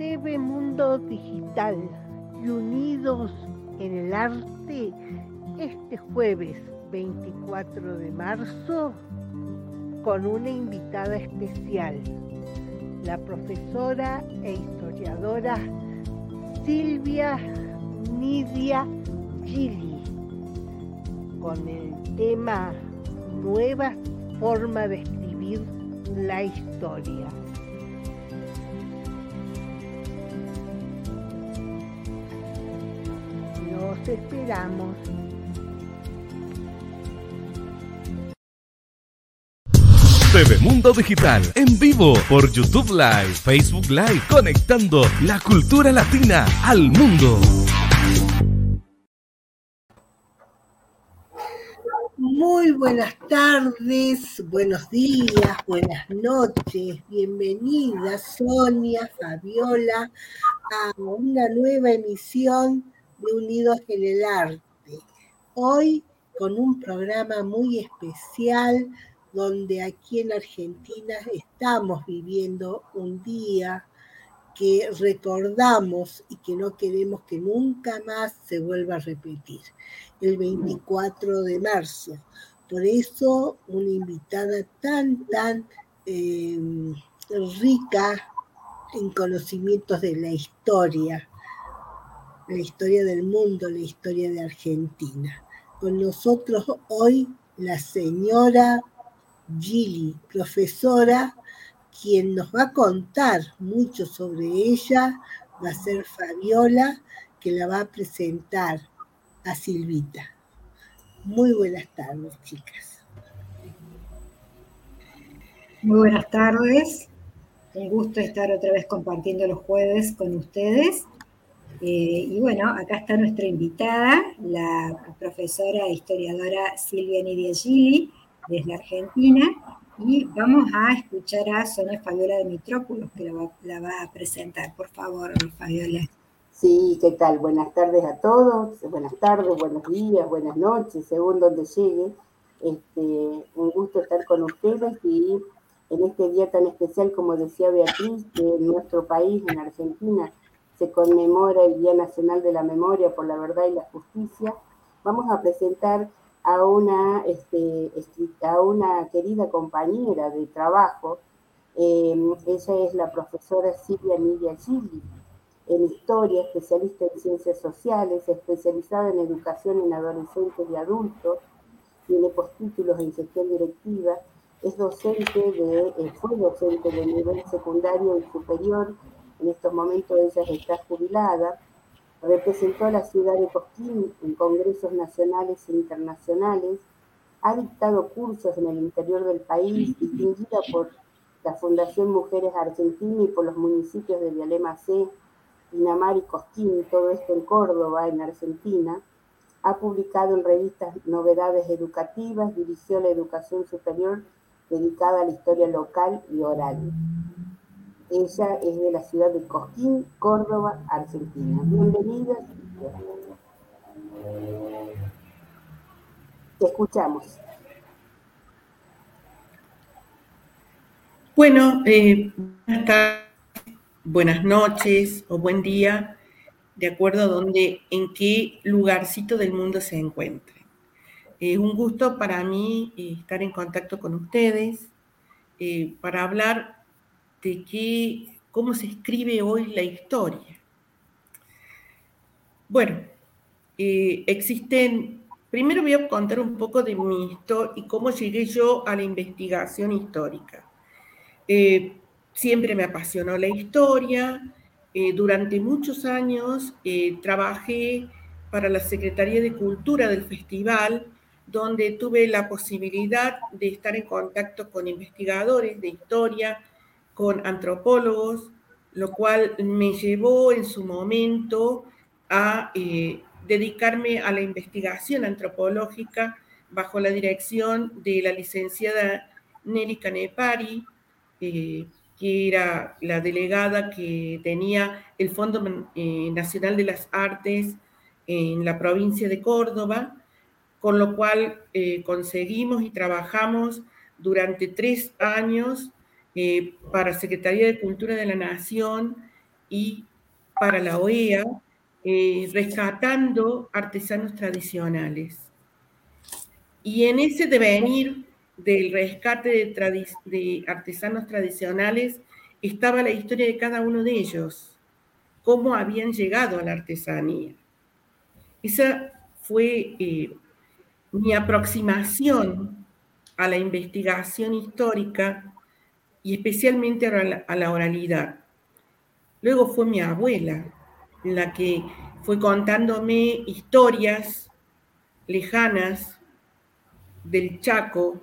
TV Mundo Digital y Unidos en el Arte este jueves 24 de marzo con una invitada especial, la profesora e historiadora Silvia Nidia Gili, con el tema Nuevas formas de escribir la historia. Los esperamos. TV Mundo Digital en vivo por YouTube Live, Facebook Live, conectando la cultura latina al mundo. Muy buenas tardes, buenos días, buenas noches, bienvenida Sonia, Fabiola a una nueva emisión de Unidos en el Arte. Hoy con un programa muy especial donde aquí en Argentina estamos viviendo un día que recordamos y que no queremos que nunca más se vuelva a repetir, el 24 de marzo. Por eso una invitada tan, tan em, rica en conocimientos de la historia, la historia del mundo, la historia de Argentina. Con nosotros hoy la señora Gili, profesora, quien nos va a contar mucho sobre ella, va a ser Fabiola, que la va a presentar a Silvita. Muy buenas tardes, chicas. Muy buenas tardes. Un gusto estar otra vez compartiendo los jueves con ustedes. Eh, y bueno, acá está nuestra invitada, la profesora e historiadora Silvia Nidia Gili, desde Argentina y vamos a escuchar a Sonia Fabiola de Mitrópolis que la va, a presentar. Por favor, Fabiola. Sí, ¿qué tal? Buenas tardes a todos, buenas tardes, buenos días, buenas noches, según donde llegue. Este, un gusto estar con ustedes y en este día tan especial, como decía Beatriz, en nuestro país, en Argentina, se conmemora el Día Nacional de la Memoria por la Verdad y la Justicia, vamos a presentar a una, este, a una querida compañera de trabajo. Em, ella es la profesora Silvia Nidia Gili, en historia, especialista en ciencias sociales, especializada en educación en adolescentes y adultos, tiene postítulos en gestión directiva, es docente de, eh, fue docente de nivel secundario y superior, en estos momentos ella está jubilada, Representó a la ciudad de Cosquín en congresos nacionales e internacionales, ha dictado cursos en el interior del país, distinguida por la Fundación Mujeres Argentina y por los municipios de Vialema C, Pinamar y Cosquín, todo esto en Córdoba, en Argentina. Ha publicado en revistas novedades educativas, dirigió la educación superior dedicada a la historia local y oral. Ella es de la ciudad de Cosquín, Córdoba, Argentina. Bienvenida. Te escuchamos. Bueno, eh, buenas noches o buen día, de acuerdo a donde, en qué lugarcito del mundo se encuentre. Es un gusto para mí eh, estar en contacto con ustedes eh, para hablar de qué, cómo se escribe hoy la historia. Bueno, eh, existen, primero voy a contar un poco de mi historia y cómo llegué yo a la investigación histórica. Eh, siempre me apasionó la historia, eh, durante muchos años trabajé para la Secretaría de Cultura del festival, donde tuve la posibilidad de estar en contacto con investigadores de historia, con antropólogos, lo cual me llevó en su momento a eh, dedicarme a la investigación antropológica bajo la dirección de la licenciada Nelly Canepari, eh, que era la delegada que tenía el Fondo eh, Nacional de las Artes en la provincia de Córdoba, con lo cual conseguimos y trabajamos durante tres años eh, para Secretaría de Cultura de la Nación y para la OEA, eh, rescatando artesanos tradicionales. Y en ese devenir del rescate de, artesanos tradicionales estaba la historia de cada uno de ellos, cómo habían llegado a la artesanía. Esa fue eh, mi aproximación a la investigación histórica y especialmente a la oralidad. Luego fue mi abuela la que fue contándome historias lejanas del Chaco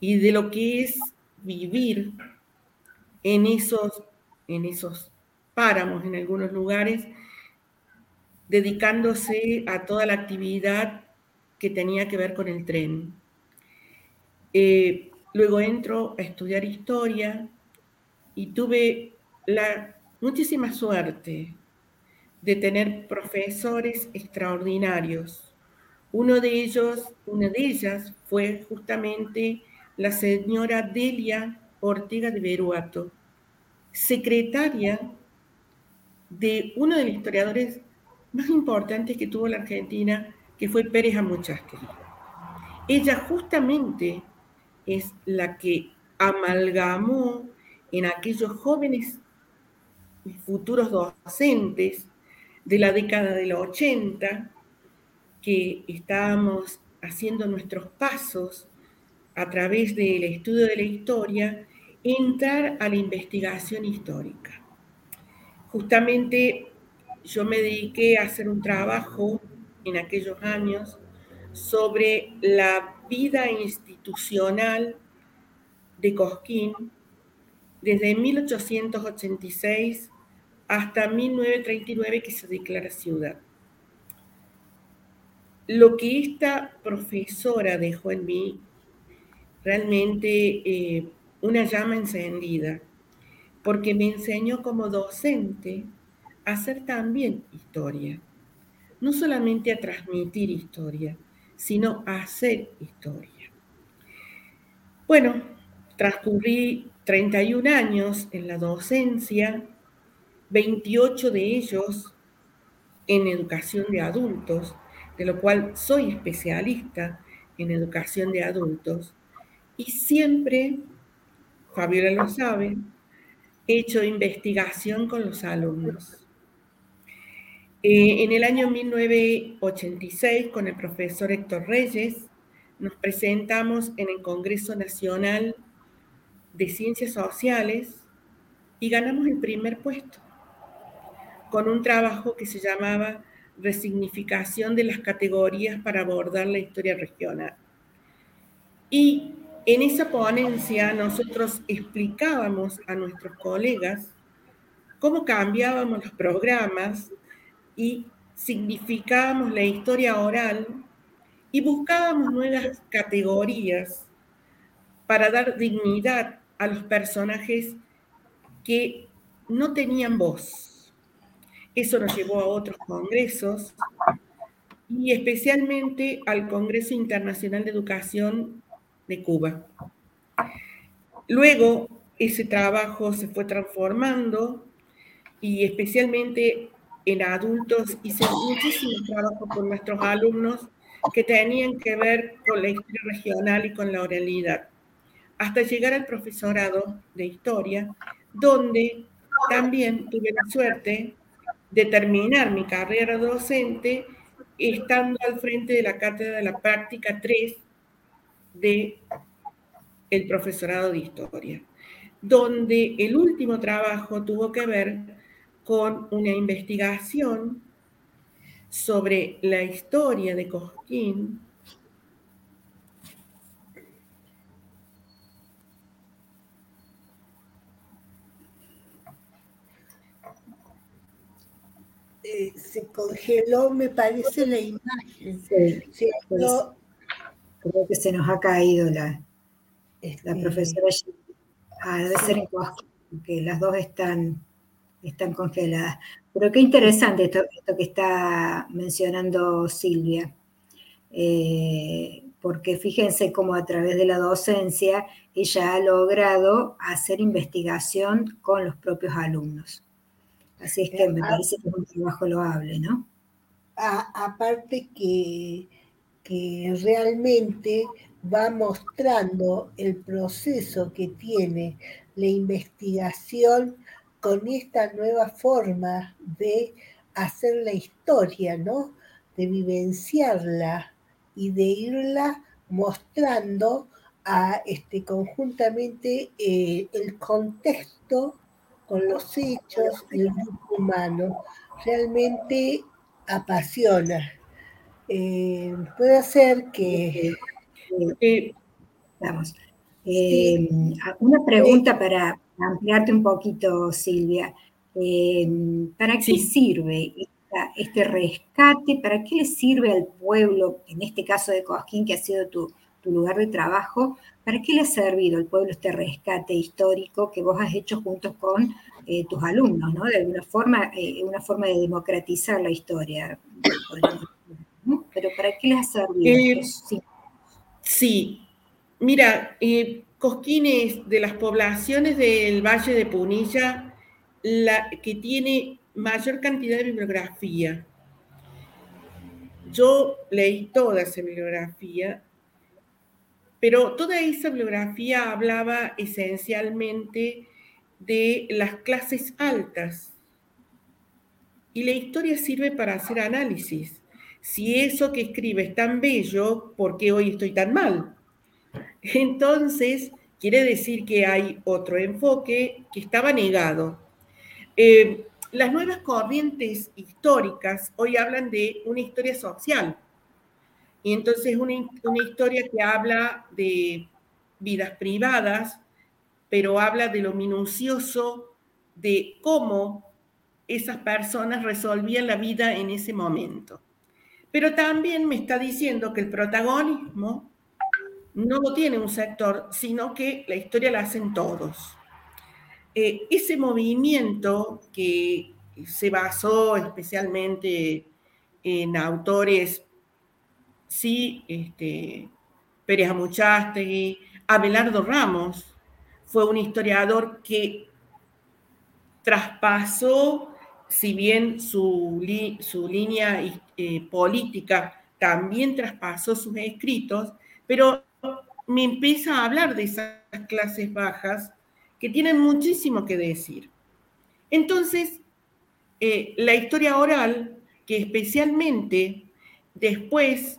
y de lo que es vivir en esos, en esos páramos, en algunos lugares, dedicándose a toda la actividad que tenía que ver con el tren. Eh, luego entro a estudiar historia y tuve la muchísima suerte de tener profesores extraordinarios. Uno de ellos, una de ellas fue justamente la señora Delia Ortega de Beruato, secretaria de uno de los historiadores más importantes que tuvo la Argentina, que fue Pérez Amuchastegui. Ella justamente es la que amalgamó en aquellos jóvenes futuros docentes de la década del 80, que estábamos haciendo nuestros pasos a través del estudio de la historia, entrar a la investigación histórica. Justamente yo me dediqué a hacer un trabajo en aquellos años sobre la vida institucional de Cosquín desde 1886 hasta 1939 que se declara ciudad. Lo que esta profesora dejó en mí realmente eh, una llama encendida, porque me enseñó como docente a hacer también historia, no solamente a transmitir historia, sino hacer historia. Bueno, transcurrí 31 años en la docencia, 28 de ellos en educación de adultos, de lo cual soy especialista en educación de adultos, y siempre, Fabiola lo sabe, he hecho investigación con los alumnos. Eh, en el año 1986, con el profesor Héctor Reyes, nos presentamos en el Congreso Nacional de Ciencias Sociales y ganamos el primer puesto con un trabajo que se llamaba Resignificación de las categorías para abordar la historia regional. Y en esa ponencia nosotros explicábamos a nuestros colegas cómo cambiábamos los programas y significábamos la historia oral y buscábamos nuevas categorías para dar dignidad a los personajes que no tenían voz. Eso nos llevó a otros congresos y especialmente al Congreso Internacional de Educación de Cuba. Luego ese trabajo se fue transformando y especialmente en adultos hice muchísimo trabajo con nuestros alumnos que tenían que ver con la historia regional y con la oralidad, hasta llegar al profesorado de historia, donde también tuve la suerte de terminar mi carrera docente estando al frente de la cátedra de la práctica 3 de el profesorado de historia, donde el último trabajo tuvo que ver con una investigación sobre la historia de Cosquín eh, se congeló, me parece, la imagen. Sí, creo que se nos ha caído la, la profesora. Ah, debe ser en Cosquín, porque las dos están están congeladas. Pero qué interesante esto, que está mencionando Silvia, eh, porque fíjense cómo a través de la docencia ella ha logrado hacer investigación con los propios alumnos. Así es que me parece que es un trabajo loable, ¿no? aparte que, que realmente va mostrando el proceso que tiene la investigación con esta nueva forma de hacer la historia, ¿no? De vivenciarla y de irla mostrando a, este, conjuntamente eh, el contexto con los hechos del grupo humano. Realmente apasiona. Eh, puede ser que... Eh, vamos. una pregunta para ampliarte un poquito, Silvia. ¿Para qué sirve este rescate? ¿Para qué le sirve al pueblo, en este caso de Cosquín, que ha sido tu, lugar de trabajo, ¿para qué le ha servido al pueblo este rescate histórico que vos has hecho juntos con eh, tus alumnos, ¿no? De alguna forma, eh, una forma de democratizar la historia. Pero ¿para qué les ha servido? Eh, sí. mira, Cosquín es de las poblaciones del Valle de Punilla la que tiene mayor cantidad de bibliografía. Yo leí toda esa bibliografía pero toda esa bibliografía hablaba esencialmente de las clases altas. Y la historia sirve para hacer análisis. Si eso que escribe es tan bello, ¿por qué hoy estoy tan mal? Entonces, quiere decir que hay otro enfoque que estaba negado. Eh, las nuevas corrientes históricas hoy hablan de una historia social y entonces una, una historia que habla de vidas privadas, pero habla de lo minucioso de cómo esas personas resolvían la vida en ese momento. Pero también me está diciendo que el protagonismo no lo tiene un sector, sino que la historia la hacen todos. Eh, ese movimiento que se basó especialmente en autores sí, este, Pérez Amuchastegui, Abelardo Ramos, fue un historiador que traspasó, si bien su, su línea eh, política también traspasó sus escritos, pero me empieza a hablar de esas clases bajas que tienen muchísimo que decir. Entonces, eh, la historia oral, que especialmente después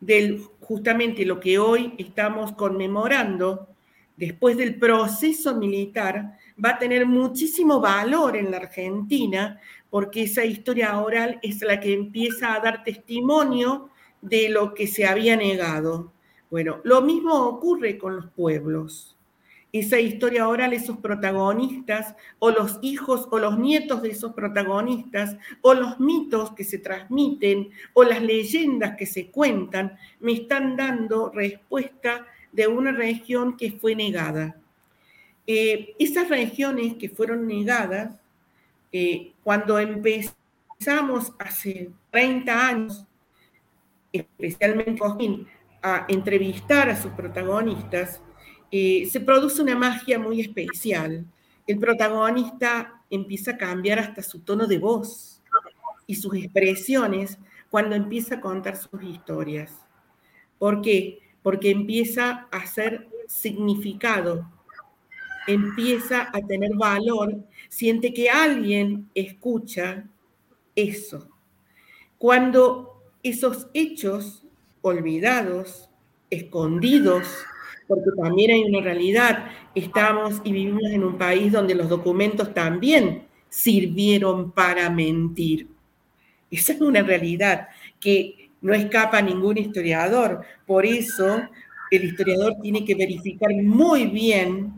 del justamente lo que hoy estamos conmemorando, después del proceso militar, va a tener muchísimo valor en la Argentina, porque esa historia oral es la que empieza a dar testimonio de lo que se había negado. Bueno, lo mismo ocurre con los pueblos esa historia oral, esos protagonistas, o los hijos o los nietos de esos protagonistas, o los mitos que se transmiten, o las leyendas que se cuentan, me están dando respuesta de una región que fue negada. Eh, esas regiones que fueron negadas, eh, cuando empezamos hace 30 años, especialmente a entrevistar a sus protagonistas, eh, se produce una magia muy especial. El protagonista empieza a cambiar hasta su tono de voz y sus expresiones cuando empieza a contar sus historias. ¿Por qué? Porque empieza a ser significado, empieza a tener valor, siente que alguien escucha eso. Cuando esos hechos olvidados, escondidos, porque también hay una realidad. Estamos y vivimos en un país donde los documentos también sirvieron para mentir. Esa es una realidad que no escapa a ningún historiador. Por eso el historiador tiene que verificar muy bien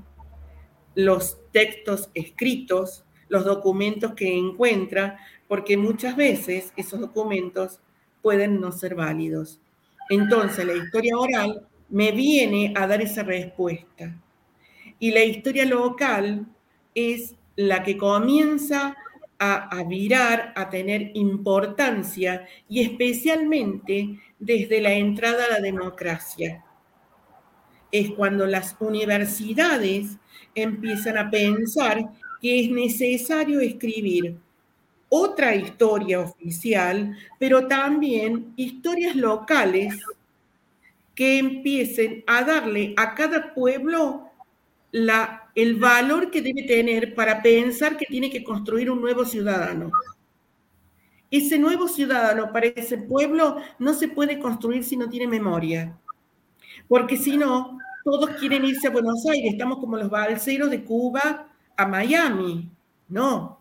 los textos escritos, los documentos que encuentra, porque muchas veces esos documentos pueden no ser válidos. Entonces, la historia oral me viene a dar esa respuesta. Y la historia local es la que comienza a, virar, a tener importancia y especialmente desde la entrada a la democracia. Es cuando las universidades empiezan a pensar que es necesario escribir otra historia oficial, pero también historias locales que empiecen a darle a cada pueblo el valor que debe tener para pensar que tiene que construir un nuevo ciudadano. Ese nuevo ciudadano para ese pueblo no se puede construir si no tiene memoria, porque si no, todos quieren irse a Buenos Aires, estamos como los balseros de Cuba a Miami. No,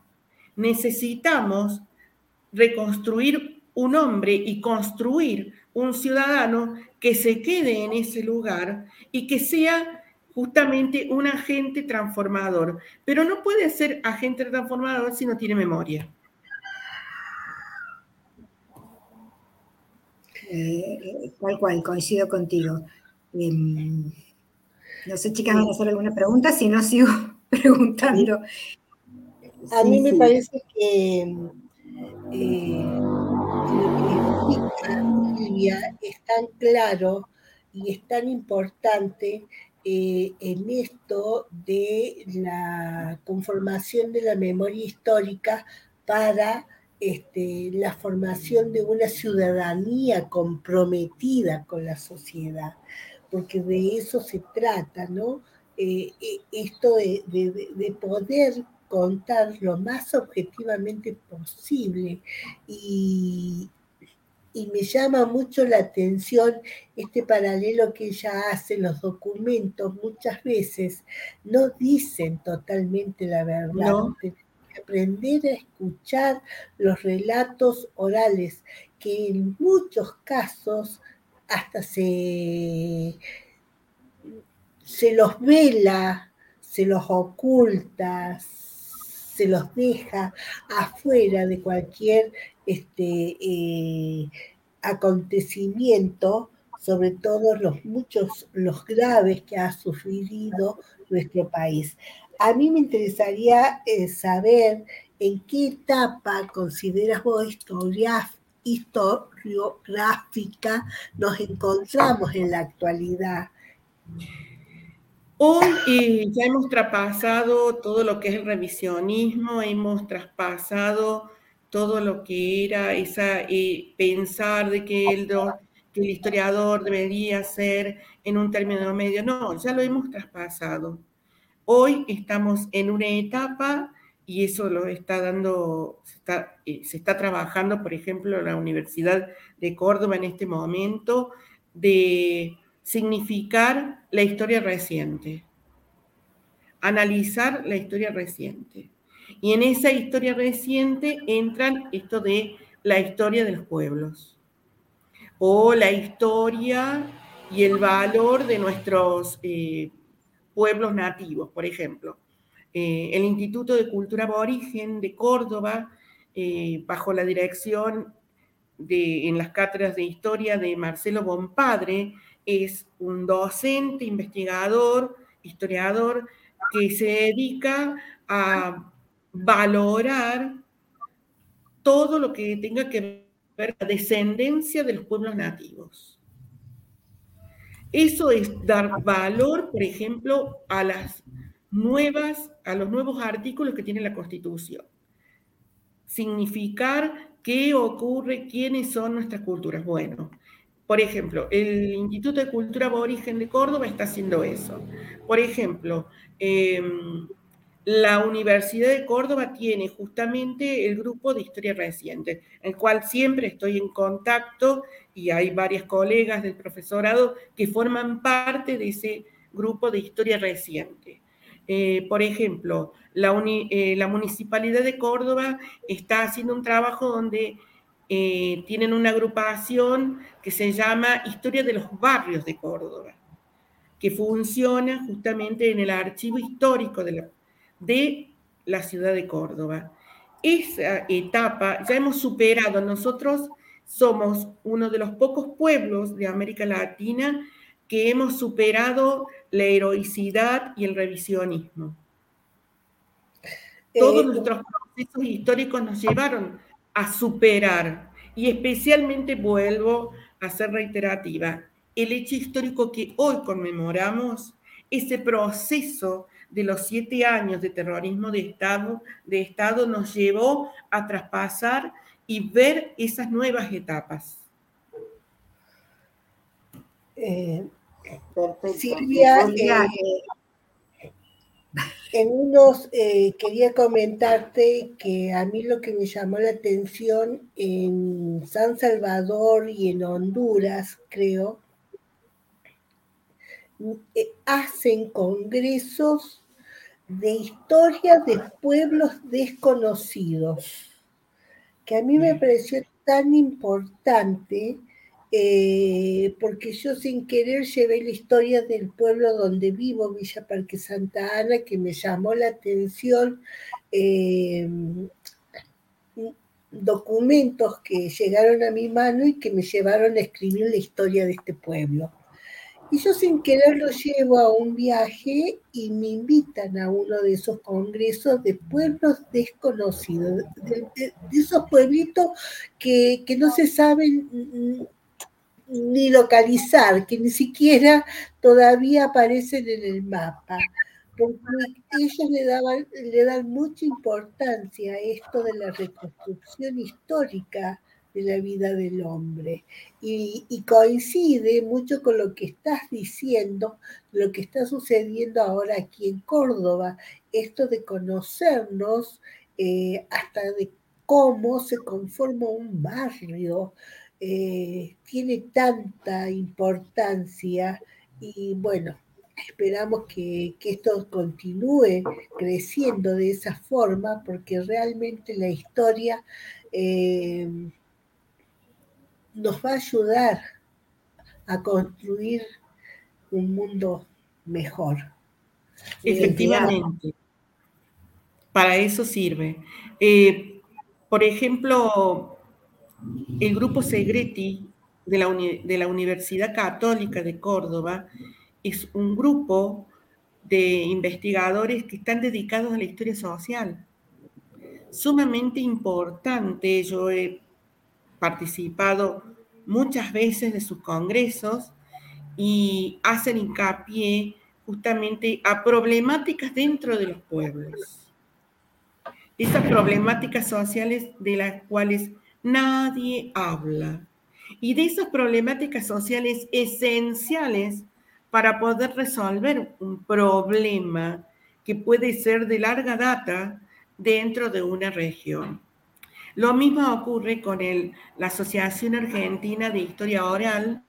necesitamos reconstruir un hombre y construir un ciudadano que se quede en ese lugar y que sea justamente un agente transformador. Pero no puede ser agente transformador si no tiene memoria. Eh, tal cual, coincido contigo. Em, no sé, chicas, ¿van a hacer alguna pregunta? Si no, sigo preguntando. A mí me parece que eh, Silvia es tan claro y es tan importante eh, en esto de la conformación de la memoria histórica para este, la formación de una ciudadanía comprometida con la sociedad, porque de eso se trata, ¿no? Eh, esto de, de, poder contar lo más objetivamente posible. Y, y me llama mucho la atención este paralelo que ella hace, los documentos muchas veces no dicen totalmente la verdad. que aprender a escuchar los relatos orales, que en muchos casos hasta se, se los vela, se los oculta, se los deja afuera de cualquier este, eh, acontecimiento, sobre todo los muchos, los graves que ha sufrido nuestro país. A mí me interesaría eh, saber en qué etapa consideras vos historiográfica nos encontramos en la actualidad. Hoy eh, ya hemos traspasado todo lo que es el revisionismo, hemos traspasado todo lo que era esa pensar de que el, historiador debería ser en un término medio. No, ya lo hemos traspasado. Hoy estamos en una etapa y eso lo está dando, se está, eh, trabajando, por ejemplo, la Universidad de Córdoba en este momento, de significar la historia reciente, analizar la historia reciente. Y en esa historia reciente entran esto de la historia de los pueblos, o la historia y el valor de nuestros eh, pueblos nativos, por ejemplo. Eh, el Instituto de Cultura Aborigen de Córdoba, eh, bajo la dirección de, en las cátedras de historia de Marcelo Bompadre, es un docente, investigador, historiador, que se dedica a valorar todo lo que tenga que ver con la descendencia de los pueblos nativos. Eso es dar valor, por ejemplo, a las nuevas, a los nuevos artículos que tiene la Constitución. Significar qué ocurre, quiénes son nuestras culturas. Bueno, por ejemplo, el Instituto de Cultura Aborigen de Córdoba está haciendo eso. Por ejemplo, em, la Universidad de Córdoba tiene justamente el grupo de historia reciente, el cual siempre estoy en contacto y hay varias colegas del profesorado que forman parte de ese grupo de historia reciente. Eh, por ejemplo, eh, la, Municipalidad de Córdoba está haciendo un trabajo donde eh, tienen una agrupación que se llama Historia de los Barrios de Córdoba, que funciona justamente en el archivo histórico de la, de la ciudad de Córdoba. Esa etapa ya hemos superado, nosotros somos uno de los pocos pueblos de América Latina que hemos superado la heroicidad y el revisionismo. Todos eh, nuestros procesos históricos nos llevaron a superar. Y especialmente vuelvo a ser reiterativa. El hecho histórico que hoy conmemoramos, ese proceso de los siete años de terrorismo de Estado, de Estado nos llevó a traspasar y ver esas nuevas etapas. Eh, Silvia, eh, en unos eh, quería comentarte que a mí lo que me llamó la atención en San Salvador y en Honduras, creo, hacen congresos de historia de pueblos desconocidos, que a mí me pareció tan importante eh, porque yo sin querer llevé la historia del pueblo donde vivo, Villa Parque Santa Ana, que me llamó la atención, eh, documentos que llegaron a mi mano y que me llevaron a escribir la historia de este pueblo. Y yo sin querer lo llevo a un viaje y me invitan a uno de esos congresos de pueblos desconocidos, de, esos pueblitos que, que no se saben ni localizar, que ni siquiera todavía aparecen en el mapa, porque ellos le, daban, le dan mucha importancia a esto de la reconstrucción histórica de la vida del hombre. Y, coincide mucho con lo que estás diciendo, lo que está sucediendo ahora aquí en Córdoba, esto de conocernos eh, hasta de cómo se conforma un barrio, eh, tiene tanta importancia y bueno, esperamos que, esto continúe creciendo de esa forma porque realmente la historia eh, nos va a ayudar a construir un mundo mejor. Efectivamente, para eso sirve. Eh, por ejemplo, el grupo Segreti de la, Universidad Católica de Córdoba es un grupo de investigadores que están dedicados a la historia social. Sumamente importante, yo he participado muchas veces de sus congresos y hacen hincapié justamente a problemáticas dentro de los pueblos. Esas problemáticas sociales de las cuales nadie habla. Y de esas problemáticas sociales esenciales para poder resolver un problema que puede ser de larga data dentro de una región. Lo mismo ocurre con el, la Asociación Argentina de Historia Oral,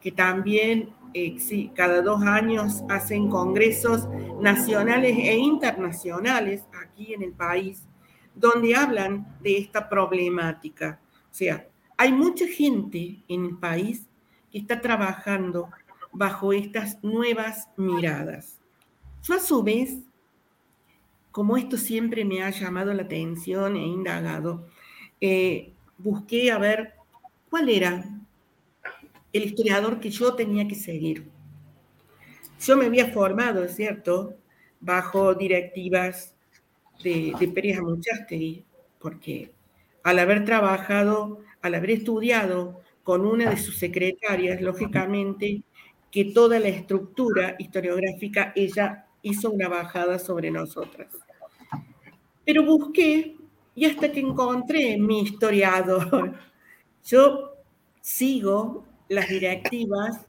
que también eh, cada dos años hacen congresos nacionales e internacionales aquí en el país donde hablan de esta problemática. O sea, hay mucha gente en el país que está trabajando bajo estas nuevas miradas. Yo a su vez, como esto siempre me ha llamado la atención e indagado, eh, busqué a ver cuál era el historiador que yo tenía que seguir. Yo me había formado, cierto, bajo directivas de, de Pérez Amuchastegui, porque al haber trabajado, al haber estudiado con una de sus secretarias, lógicamente que toda la estructura historiográfica ella hizo una bajada sobre nosotras. Pero busqué y hasta que encontré mi historiador, yo sigo las directivas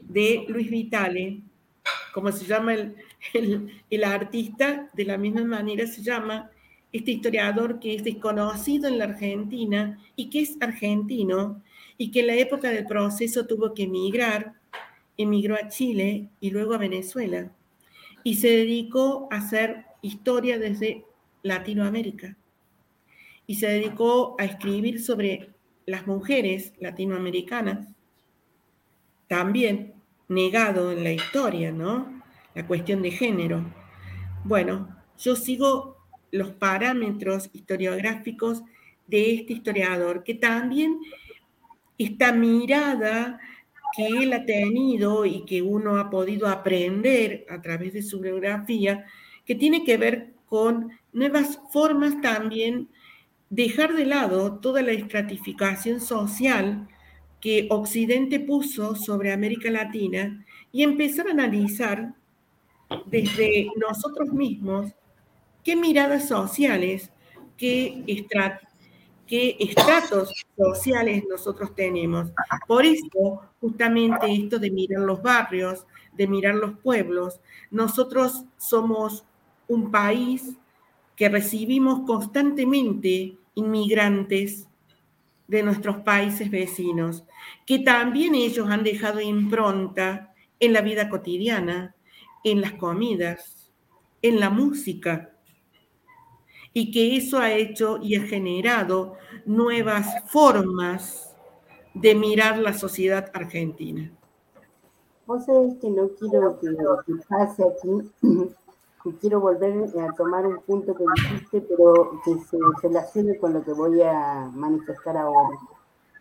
de Luis Vitale, como se llama el, el, artista, de la misma manera, se llama este historiador que es desconocido en la Argentina y que es argentino y que en la época del proceso tuvo que emigrar, emigró a Chile y luego a Venezuela y se dedicó a hacer historia desde Latinoamérica y se dedicó a escribir sobre las mujeres latinoamericanas, también negado en la historia, ¿no? la cuestión de género. Bueno, yo sigo los parámetros historiográficos de este historiador, que también esta mirada que él ha tenido y que uno ha podido aprender a través de su biografía, que tiene que ver con nuevas formas también, dejar de lado toda la estratificación social que Occidente puso sobre América Latina y empezar a analizar desde nosotros mismos qué miradas sociales, qué, qué estratos sociales nosotros tenemos. Por eso, justamente esto de mirar los barrios, de mirar los pueblos, nosotros somos un país que recibimos constantemente inmigrantes de nuestros países vecinos, que también ellos han dejado impronta en la vida cotidiana, en las comidas, en la música, y que eso ha hecho y ha generado nuevas formas de mirar la sociedad argentina. Vos sabés que no quiero que, aquí, y quiero volver a tomar un punto que dijiste, pero que se relacione con lo que voy a manifestar ahora.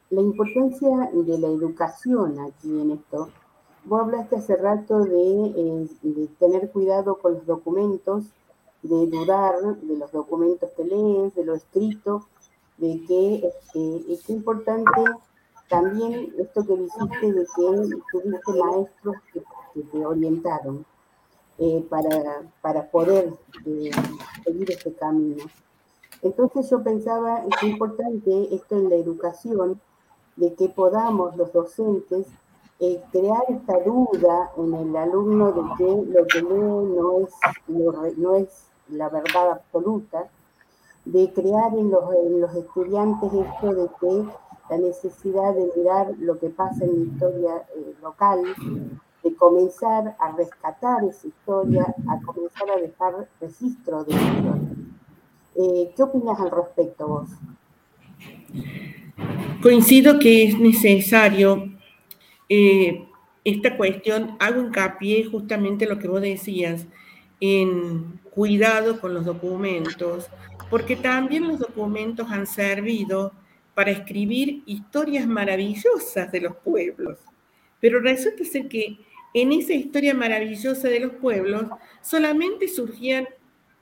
La importancia de la educación aquí en esto. Vos hablaste hace rato de, eh, de tener cuidado con los documentos, de dudar de los documentos que lees, de lo escrito, de que este, es importante también esto que dijiste de que tuviste maestros que, te orientaron eh, para, para, poder eh, seguir este camino. Entonces yo pensaba, es importante esto en la educación, de que podamos los docentes eh, crear esta duda en el alumno de que lo que lee no es, no es la verdad absoluta, de crear en los, en los estudiantes esto de que la necesidad de mirar lo que pasa en la historia eh, local, comenzar a rescatar esa historia, a comenzar a dejar registro de la historia. Eh, ¿Qué opinas al respecto vos? Coincido que es necesario eh, esta cuestión, hago hincapié justamente lo que vos decías, en cuidado con los documentos, porque también los documentos han servido para escribir historias maravillosas de los pueblos. Pero resulta ser que en esa historia maravillosa de los pueblos solamente surgían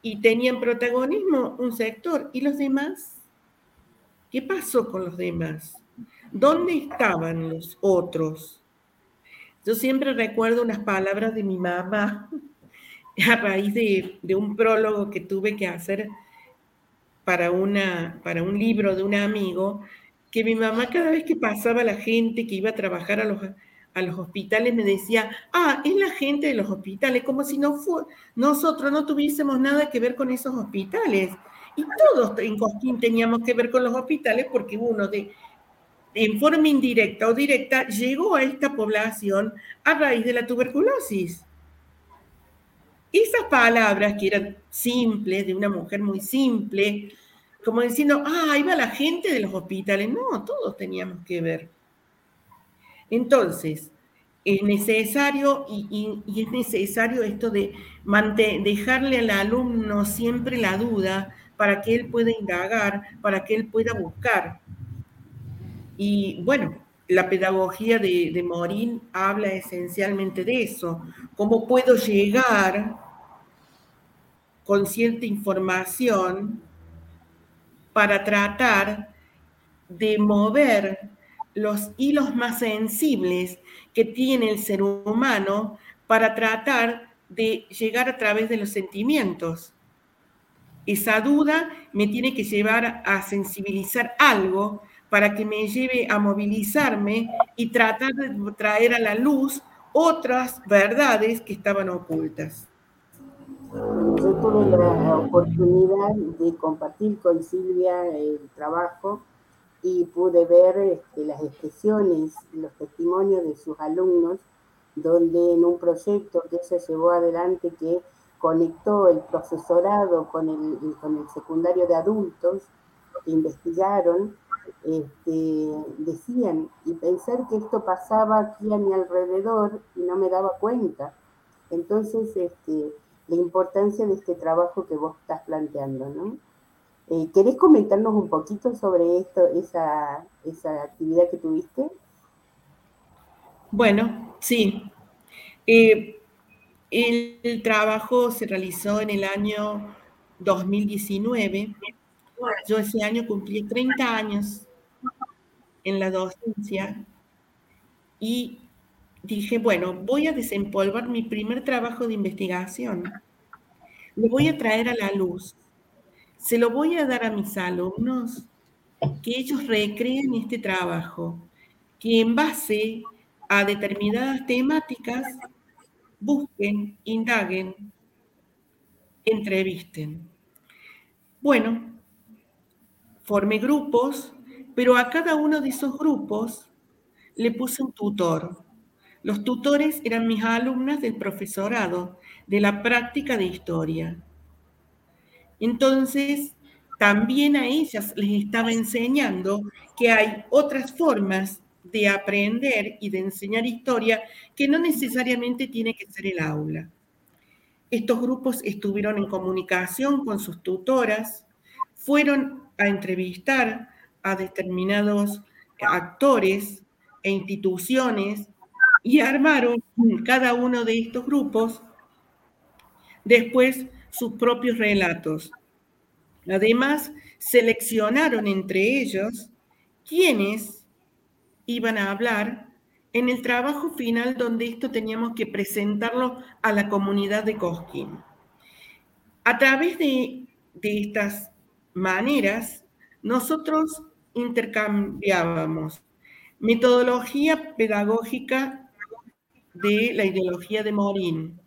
y tenían protagonismo un sector y los demás. ¿Qué pasó con los demás? ¿Dónde estaban los otros? Yo siempre recuerdo unas palabras de mi mamá a raíz de, un prólogo que tuve que hacer para, una, para un libro de un amigo, que mi mamá cada vez que pasaba la gente que iba a trabajar a los, a los hospitales me decía, ah, es la gente de los hospitales, como si no nosotros no tuviésemos nada que ver con esos hospitales. Y todos en Cosquín teníamos que ver con los hospitales porque uno de, en forma indirecta o directa llegó a esta población a raíz de la tuberculosis. Esas palabras que eran simples, de una mujer muy simple, como diciendo, ah, iba la gente de los hospitales. No, todos teníamos que ver. Entonces, es necesario y, es necesario esto de dejarle al alumno siempre la duda para que él pueda indagar, para que él pueda buscar. Y bueno, la pedagogía de, de Morín habla esencialmente de eso. ¿Cómo puedo llegar con cierta información para tratar de mover los hilos más sensibles que tiene el ser humano para tratar de llegar a través de los sentimientos. Esa duda me tiene que llevar a sensibilizar algo para que me lleve a movilizarme y tratar de traer a la luz otras verdades que estaban ocultas. Yo tuve la oportunidad de compartir con Silvia el trabajo y pude ver este, las expresiones, los testimonios de sus alumnos, donde en un proyecto que ella llevó adelante que conectó el profesorado con el, con el secundario de adultos, investigaron, este, decían, y pensar que esto pasaba aquí a mi alrededor y no me daba cuenta. Entonces, este, la importancia de este trabajo que vos estás planteando, ¿no? Eh, ¿Querés comentarnos un poquito sobre esto, esa, esa actividad que tuviste? Bueno, sí. Eh, el trabajo se realizó en el año 2019 yo ese año cumplí 30 años en la docencia y dije, bueno, voy a desempolvar mi primer trabajo de investigación. Lo voy a traer a la luz. Se lo voy a dar a mis alumnos, que ellos recreen este trabajo, que en base a determinadas temáticas busquen, indaguen, entrevisten. Bueno, formé grupos, pero a cada uno de esos grupos le puse un tutor. Los tutores eran mis alumnas del profesorado, de la práctica de historia. Entonces, también a ellas les estaba enseñando que hay otras formas de aprender y de enseñar historia que no necesariamente tiene que ser el aula. Estos grupos estuvieron en comunicación con sus tutoras, fueron a entrevistar a determinados actores e instituciones y armaron cada uno de estos grupos después sus propios relatos. Además, seleccionaron entre ellos quienes iban a hablar en el trabajo final donde esto teníamos que presentarlo a la comunidad de Cosquín. A través de, de estas maneras, nosotros intercambiábamos metodología pedagógica de la ideología de Morín,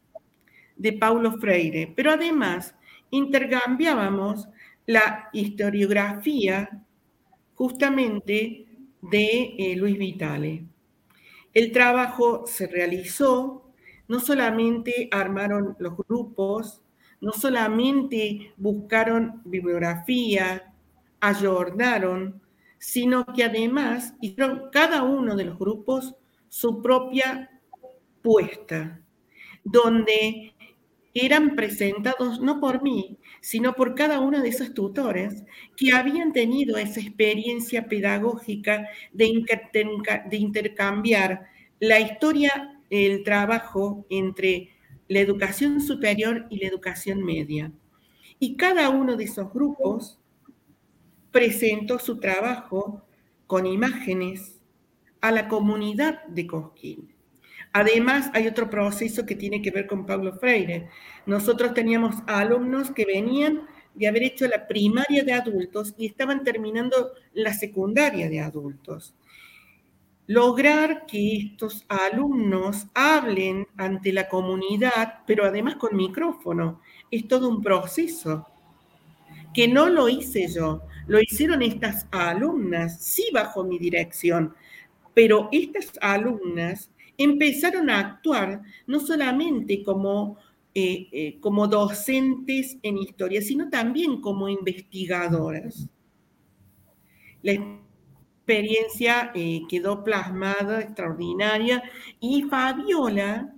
de Paulo Freire, pero además intercambiábamos la historiografía justamente de eh, Luis Vitale. El trabajo se realizó, no solamente armaron los grupos, no solamente buscaron bibliografía, ayornaron, sino que además hicieron cada uno de los grupos su propia puesta, donde eran presentados no por mí, sino por cada uno de esos tutores que habían tenido esa experiencia pedagógica de, de intercambiar la historia, el trabajo entre la educación superior y la educación media. Y cada uno de esos grupos presentó su trabajo con imágenes a la comunidad de Cosquín. Además, hay otro proceso que tiene que ver con Pablo Freire. Nosotros teníamos alumnos que venían de haber hecho la primaria de adultos y estaban terminando la secundaria de adultos. Lograr que estos alumnos hablen ante la comunidad, pero además con micrófono, es todo un proceso que no lo hice yo, lo hicieron estas alumnas, sí bajo mi dirección, pero estas alumnas empezaron a actuar no solamente como, eh, eh, como docentes en historia, sino también como investigadoras. La experiencia eh, quedó plasmada, extraordinaria, y Fabiola,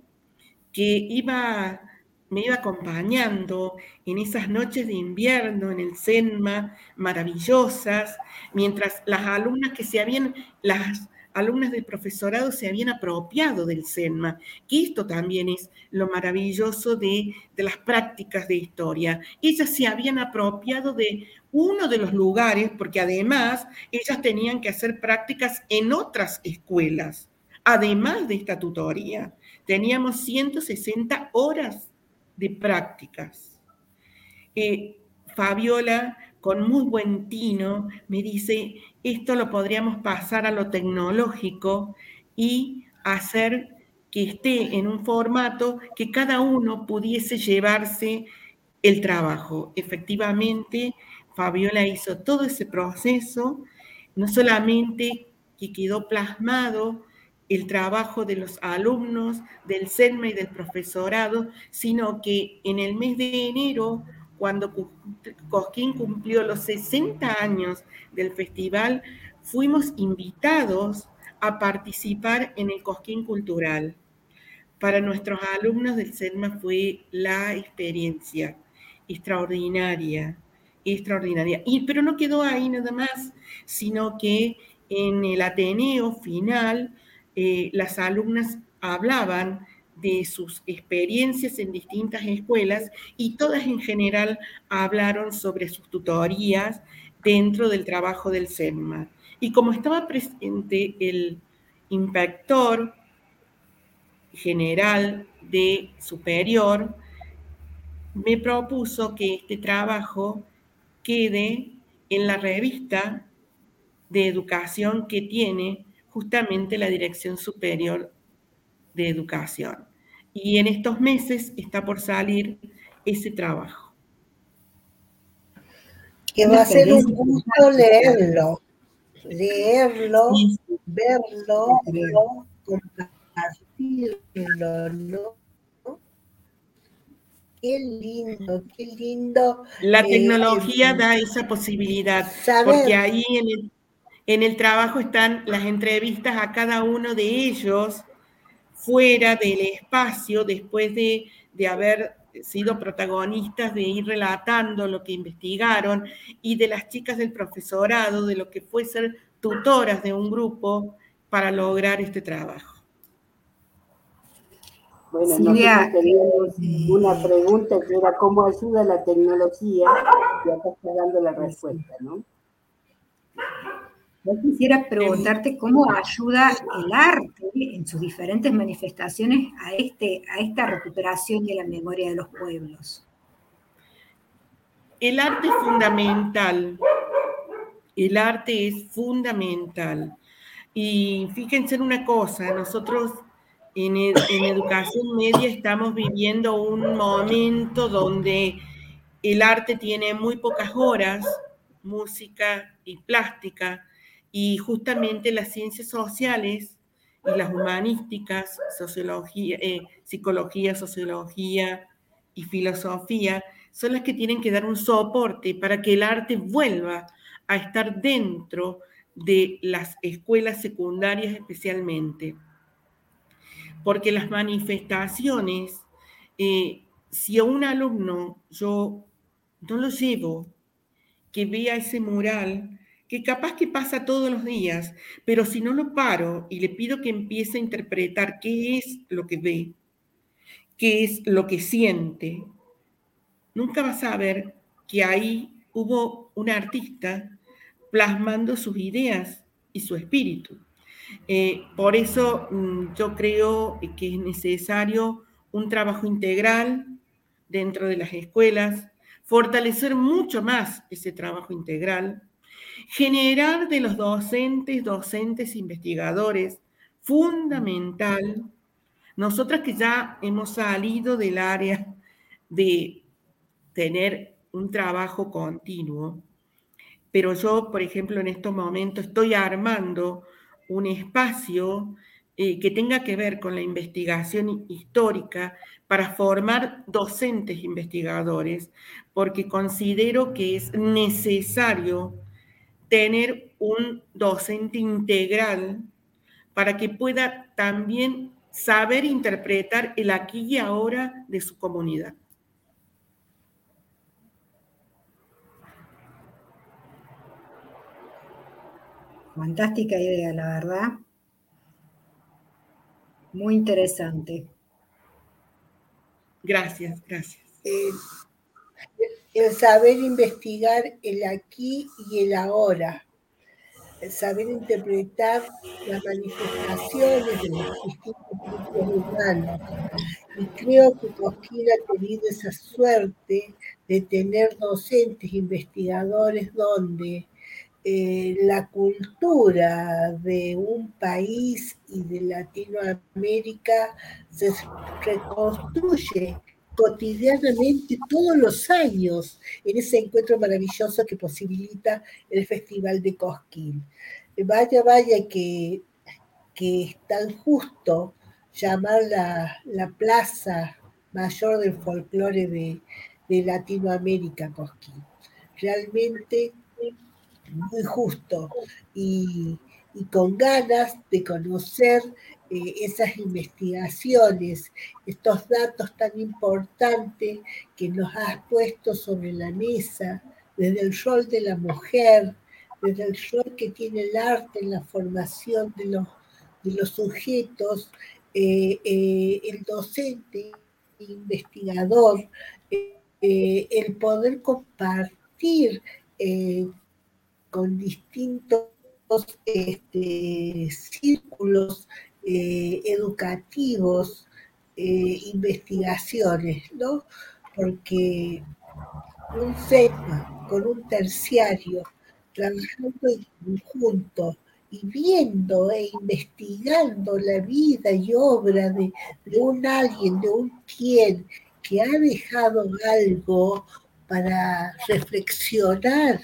que iba, me iba acompañando en esas noches de invierno en el SENMA, maravillosas, mientras las alumnas que se habían, las alumnas del profesorado se habían apropiado del SENMA, que esto también es lo maravilloso de, las prácticas de historia. Ellas se habían apropiado de uno de los lugares, porque además ellas tenían que hacer prácticas en otras escuelas, además de esta tutoría. Teníamos 160 horas de prácticas. Eh, Fabiola con muy buen tino, me dice, esto lo podríamos pasar a lo tecnológico y hacer que esté en un formato que cada uno pudiese llevarse el trabajo. Efectivamente, Fabiola hizo todo ese proceso, no solamente que quedó plasmado el trabajo de los alumnos del CERMA y del profesorado, sino que en el mes de enero cuando Cosquín cumplió los 60 años del festival, fuimos invitados a participar en el Cosquín Cultural. Para nuestros alumnos del CERMA fue la experiencia extraordinaria, extraordinaria. Y, pero no quedó ahí nada más, sino que en el Ateneo final, eh, las alumnas hablaban de sus experiencias en distintas escuelas y todas en general hablaron sobre sus tutorías dentro del trabajo del SENMA. Y como estaba presente el inspector general de superior, me propuso que este trabajo quede en la revista de educación que tiene justamente la Dirección Superior de Educación. Y en estos meses está por salir ese trabajo. Que va a ser un gusto leerlo, leerlo, verlo, compartirlo, ¿no? Qué lindo, qué lindo. La eh, tecnología da esa posibilidad, porque ahí en el, en el trabajo están las entrevistas a cada uno de ellos fuera del espacio después de, de haber sido protagonistas de ir relatando lo que investigaron y de las chicas del profesorado, de lo que fue ser tutoras de un grupo para lograr este trabajo. Bueno, nosotros teníamos una pregunta que era cómo ayuda la tecnología y acá está dando la respuesta, ¿no? Yo quisiera preguntarte cómo ayuda el arte en sus diferentes manifestaciones a, este, a esta recuperación de la memoria de los pueblos. El arte es fundamental. El arte es fundamental. Y fíjense en una cosa, nosotros en, en educación media estamos viviendo un momento donde el arte tiene muy pocas horas, música y plástica, y justamente las ciencias sociales y las humanísticas, sociología, eh, psicología, sociología y filosofía, son las que tienen que dar un soporte para que el arte vuelva a estar dentro de las escuelas secundarias especialmente. Porque las manifestaciones, eh, si a un alumno yo no lo llevo, que vea ese mural, que capaz que pasa todos los días, pero si no lo paro y le pido que empiece a interpretar qué es lo que ve, qué es lo que siente, nunca va a saber que ahí hubo un artista plasmando sus ideas y su espíritu. Eh, por eso mm, yo creo que es necesario un trabajo integral dentro de las escuelas, fortalecer mucho más ese trabajo integral, Generar de los docentes, docentes, investigadores, fundamental. Nosotras que ya hemos salido del área de tener un trabajo continuo, pero yo, por ejemplo, en estos momentos estoy armando un espacio eh, que tenga que ver con la investigación histórica para formar docentes investigadores, porque considero que es necesario tener un docente integral para que pueda también saber interpretar el aquí y ahora de su comunidad. Fantástica idea, la verdad. Muy interesante. Gracias, gracias. Eh, el saber investigar el aquí y el ahora, el saber interpretar las manifestaciones de los distintos grupos humanos. Y creo que Cosquín ha tenido esa suerte de tener docentes, investigadores donde eh, la cultura de un país y de Latinoamérica se reconstruye cotidianamente todos los años en ese encuentro maravilloso que posibilita el Festival de Cosquín. Vaya, vaya que, que es tan justo llamar la, la plaza mayor del folclore de, de Latinoamérica Cosquín. Realmente muy justo y, y con ganas de conocer eh, esas investigaciones, estos datos tan importantes que nos has puesto sobre la mesa, desde el rol de la mujer, desde el rol que tiene el arte en la formación de los, sujetos, eh, eh, el docente, el investigador, el poder compartir con distintos este, círculos eh, educativos eh, investigaciones, ¿no? Porque un CEPA con un terciario trabajando en conjunto y viendo e investigando la vida y obra de, de un alguien, de un quien que ha dejado algo para reflexionar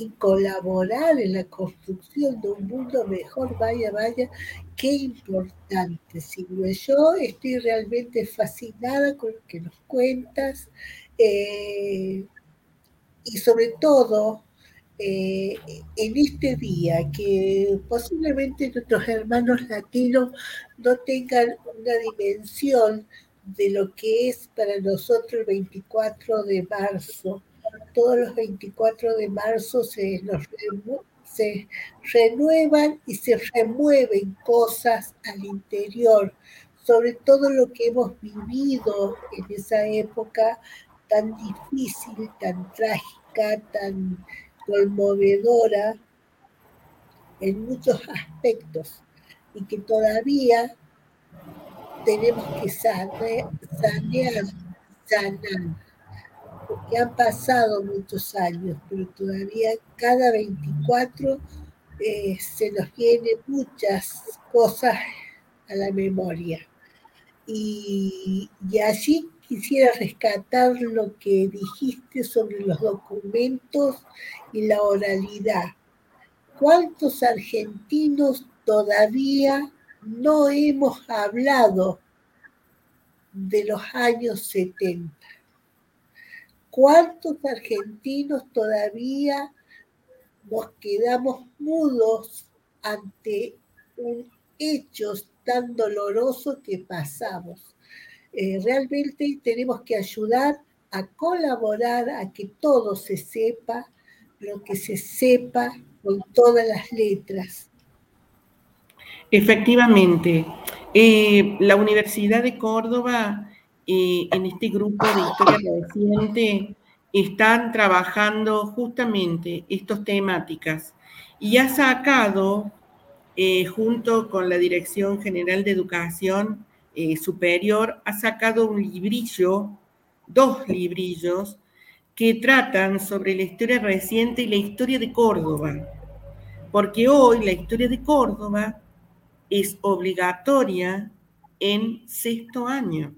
y colaborar en la construcción de un mundo mejor, vaya, vaya, qué importante, Silvia. Yo estoy realmente fascinada con lo que nos cuentas eh, y sobre todo eh, en este día que posiblemente nuestros hermanos latinos no tengan una dimensión de lo que es para nosotros el 24 de marzo, todos los 24 de marzo se, renuevan y se remueven cosas al interior, sobre todo lo que hemos vivido en esa época tan difícil, tan trágica, tan conmovedora en muchos aspectos y que todavía tenemos que sanear, sanear, sanar porque han pasado muchos años, pero todavía cada 24 eh, se nos vienen muchas cosas a la memoria. Y, y allí quisiera rescatar lo que dijiste sobre los documentos y la oralidad. ¿Cuántos argentinos todavía no hemos hablado de los años 70? ¿Cuántos argentinos todavía nos quedamos mudos ante un hechos tan dolorosos que pasamos? Eh, realmente tenemos que ayudar a colaborar a que todo se sepa, lo que se sepa con todas las letras. Efectivamente, eh, la Universidad de Córdoba en este grupo de historia reciente están trabajando justamente estas temáticas y ha sacado, eh, junto con la Dirección General de Educación eh, Superior, ha sacado un librillo, dos librillos, que tratan sobre la historia reciente y la historia de Córdoba, porque hoy la historia de Córdoba es obligatoria en sexto año.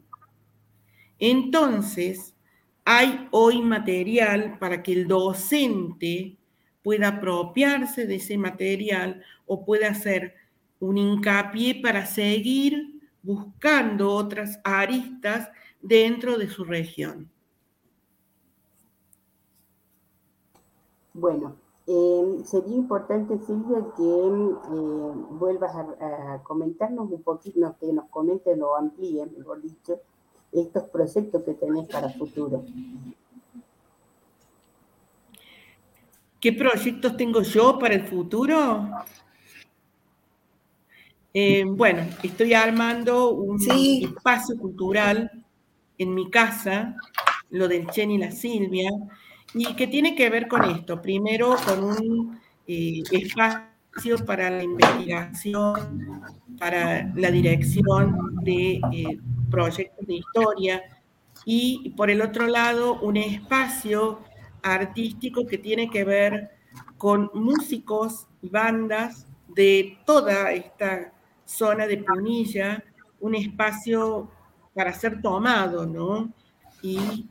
Entonces, hay hoy material para que el docente pueda apropiarse de ese material o pueda hacer un hincapié para seguir buscando otras aristas dentro de su región. Bueno, eh, sería importante, Silvia, que eh, vuelvas a, comentarnos un poquito, que nos comenten o amplíen, mejor dicho, estos proyectos que tenés para el futuro. ¿Qué proyectos tengo yo para el futuro? Eh, bueno, estoy armando un espacio cultural en mi casa, lo del Chen y la Silvia, y que tiene que ver con esto. Primero, con un eh, espacio para la investigación, para la dirección de eh, proyectos de historia y por el otro lado un espacio artístico que tiene que ver con músicos y bandas de toda esta zona de Punilla, un espacio para ser tomado, ¿no? Y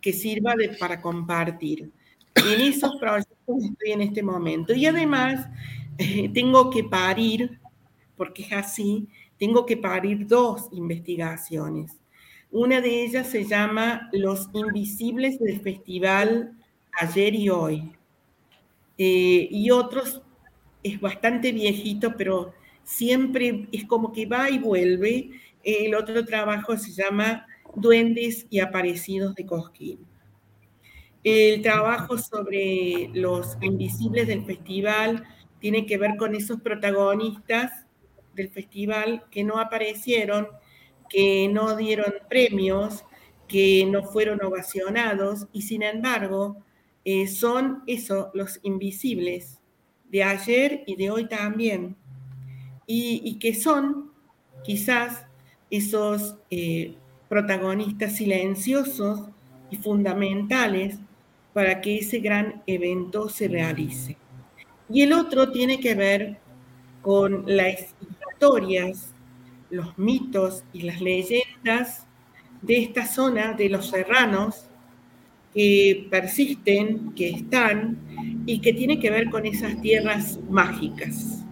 que sirva de, para compartir. En esos proyectos estoy en este momento. Y además eh, tengo que parir, porque es así, tengo que parir dos investigaciones. Una de ellas se llama Los Invisibles del Festival Ayer y Hoy. Eh, y otros es bastante viejito, pero siempre es como que va y vuelve. El otro trabajo se llama Duendes y Aparecidos de Cosquín. El trabajo sobre los invisibles del festival tiene que ver con esos protagonistas del festival que no aparecieron, que no dieron premios, que no fueron ovacionados y sin embargo eh, son eso, los invisibles de ayer y de hoy también. Y, que son quizás esos eh, protagonistas silenciosos y fundamentales para que ese gran evento se realice. Y el otro tiene que ver con las historias, los mitos y las leyendas de esta zona de los serranos que persisten, que están y que tiene que ver con esas tierras mágicas.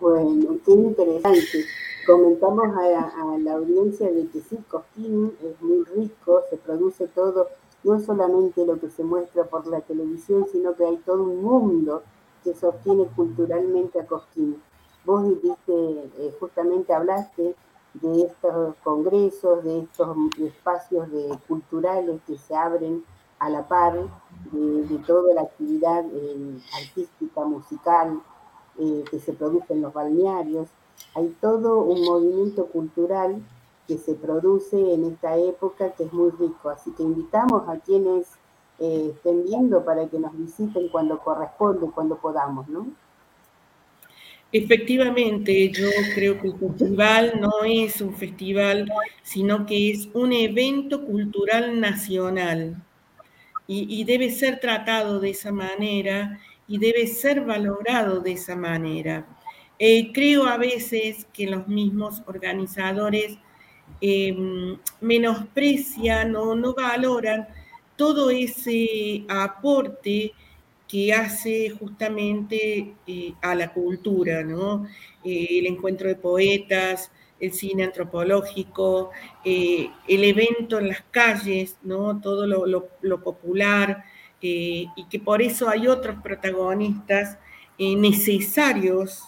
Bueno, qué interesante. Comentamos a, la audiencia de que sí, Cosquín es muy rico, se produce todo, no solamente lo que se muestra por la televisión, sino que hay todo un mundo que sostiene culturalmente a Cosquín. Vos dijiste, eh, justamente hablaste de estos congresos, de estos espacios de, culturales que se abren a la par de, toda la actividad eh, artística, musical eh, que se produce en los balnearios. Hay todo un movimiento cultural que se produce en esta época que es muy rico. Así que invitamos a quienes estén viendo para que nos visiten cuando corresponde, cuando podamos, ¿no? Efectivamente, yo creo que el festival no es un festival, sino que es un evento cultural nacional y, debe ser tratado de esa manera y debe ser valorado de esa manera. Eh, creo a veces que los mismos organizadores em, menosprecian o no valoran todo ese aporte que hace justamente eh, a la cultura. Eh, el encuentro de poetas, el cine antropológico, eh, el evento en las calles. Todo lo, popular, y que por eso hay otros protagonistas necesarios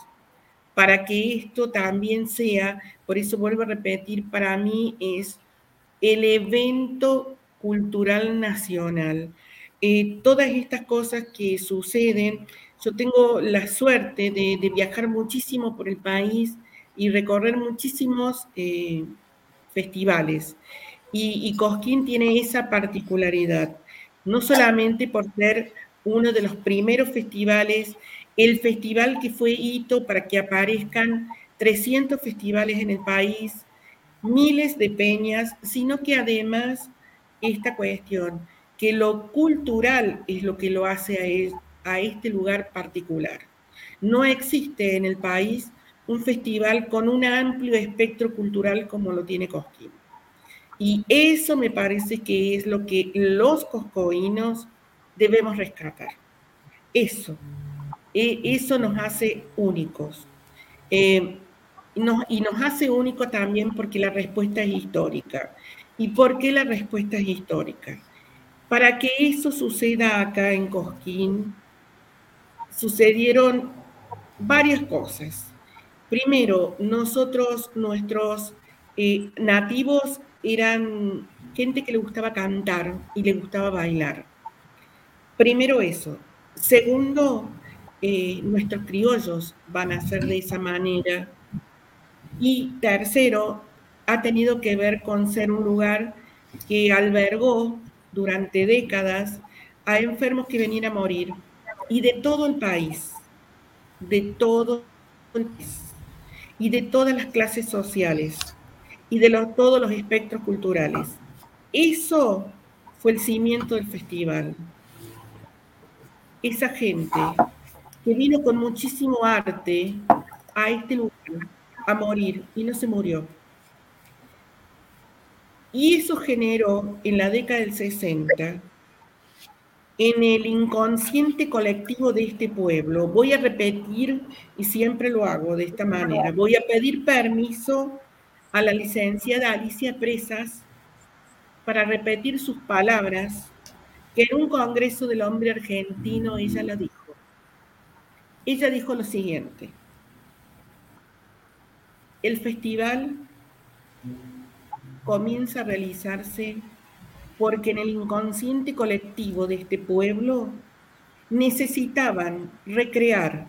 para que esto también sea, por eso vuelvo a repetir, para mí es el evento cultural nacional. Eh, todas estas cosas que suceden, yo tengo la suerte de, viajar muchísimo por el país y recorrer muchísimos eh, festivales. Y, y, Cosquín tiene esa particularidad, no solamente por ser uno de los primeros festivales, el festival que fue hito para que aparezcan 300 festivales en el país, miles de peñas, sino que además esta cuestión que lo cultural es lo que lo hace a, este lugar particular. No existe en el país un festival con un amplio espectro cultural como lo tiene Cosquín. Y eso me parece que es lo que los coscoínos debemos rescatar. Eso. E, eso nos hace únicos. Eh, y nos hace únicos también porque la respuesta es histórica. ¿Y por qué la respuesta es histórica? Para que eso suceda acá en Cosquín, sucedieron varias cosas. Primero, nosotros, nuestros eh, nativos eran gente que le gustaba cantar y le gustaba bailar. Primero eso. Segundo, eh, nuestros criollos van a ser de esa manera. Y tercero, ha tenido que ver con ser un lugar que albergó durante décadas a enfermos que venían a morir y de todo el país, de todo el país, y de todas las clases sociales y de todos los espectros culturales. Eso fue el cimiento del festival. Esa gente que vino con muchísimo arte a este lugar a morir y no se murió. Y eso generó en la década del 60, en el inconsciente colectivo de este pueblo, voy a repetir, y siempre lo hago de esta manera, voy a pedir permiso a la licenciada Alicia Presas para repetir sus palabras, que en un Congreso del Hombre Argentino ella la dijo. Ella dijo lo siguiente, el festival comienza a realizarse porque en el inconsciente colectivo de este pueblo necesitaban recrear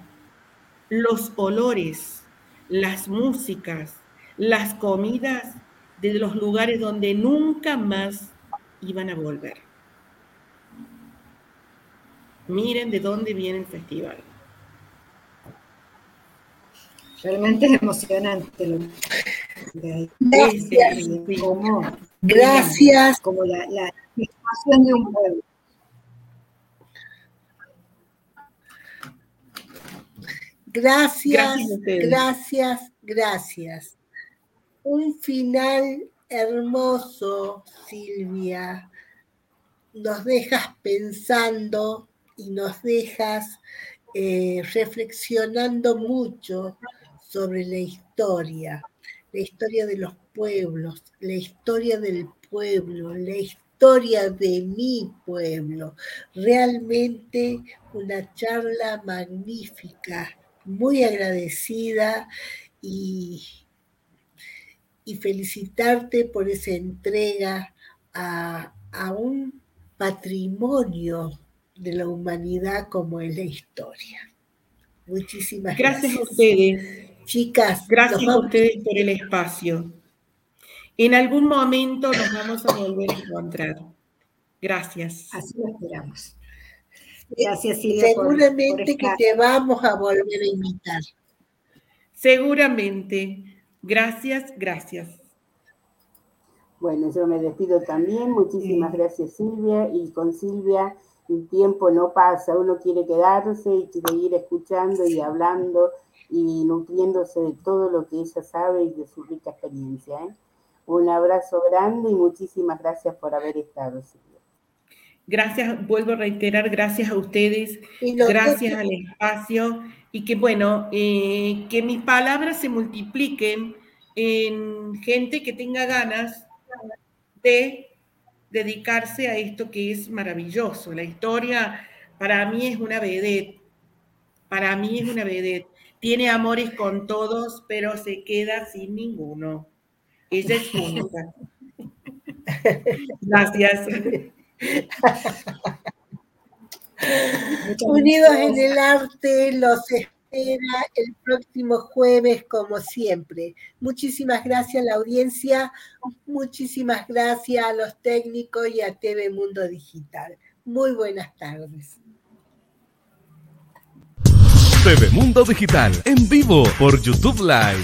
los olores, las músicas, las comidas de los lugares donde nunca más iban a volver. Miren de dónde viene el festival. Realmente es emocionante Gracias. Gracias. Como la, la información de un pueblo. Gracias, gracias, gracias. Un final hermoso, Silvia. Nos dejas pensando y nos dejas eh, reflexionando mucho sobre la historia, la historia de los pueblos, la historia del pueblo, la historia de mi pueblo. Realmente una charla magnífica muy agradecida y, y felicitarte por esa entrega a, un patrimonio de la humanidad como es la historia. Muchísimas gracias. Gracias a ustedes. Chicas. Gracias a ustedes por el espacio. En algún momento nos vamos a volver a encontrar. Gracias. Así lo esperamos. Gracias, Silvia. Seguramente que te vamos a volver a invitar. Seguramente. Gracias, gracias. Bueno, yo me despido también. Muchísimas gracias, Silvia. Y con Silvia el tiempo no pasa. Uno quiere quedarse y seguir escuchando y hablando y nutriéndose de todo lo que ella sabe y de su rica experiencia. ¿eh? Un abrazo grande y muchísimas gracias por haber estado, Silvia. Gracias, vuelvo a reiterar, gracias a ustedes, gracias al espacio y que bueno, eh, que mis palabras se multipliquen en gente que tenga ganas de dedicarse a esto que es maravilloso. La historia para mí es una vedette, para mí es una vedette. Tiene amores con todos, pero se queda sin ninguno. Ella es única. Gracias. Unidos en el arte los espera el próximo jueves como siempre. Muchísimas gracias a la audiencia, muchísimas gracias a los técnicos y a TV Mundo Digital. Muy buenas tardes. TV Mundo Digital en vivo por YouTube Live.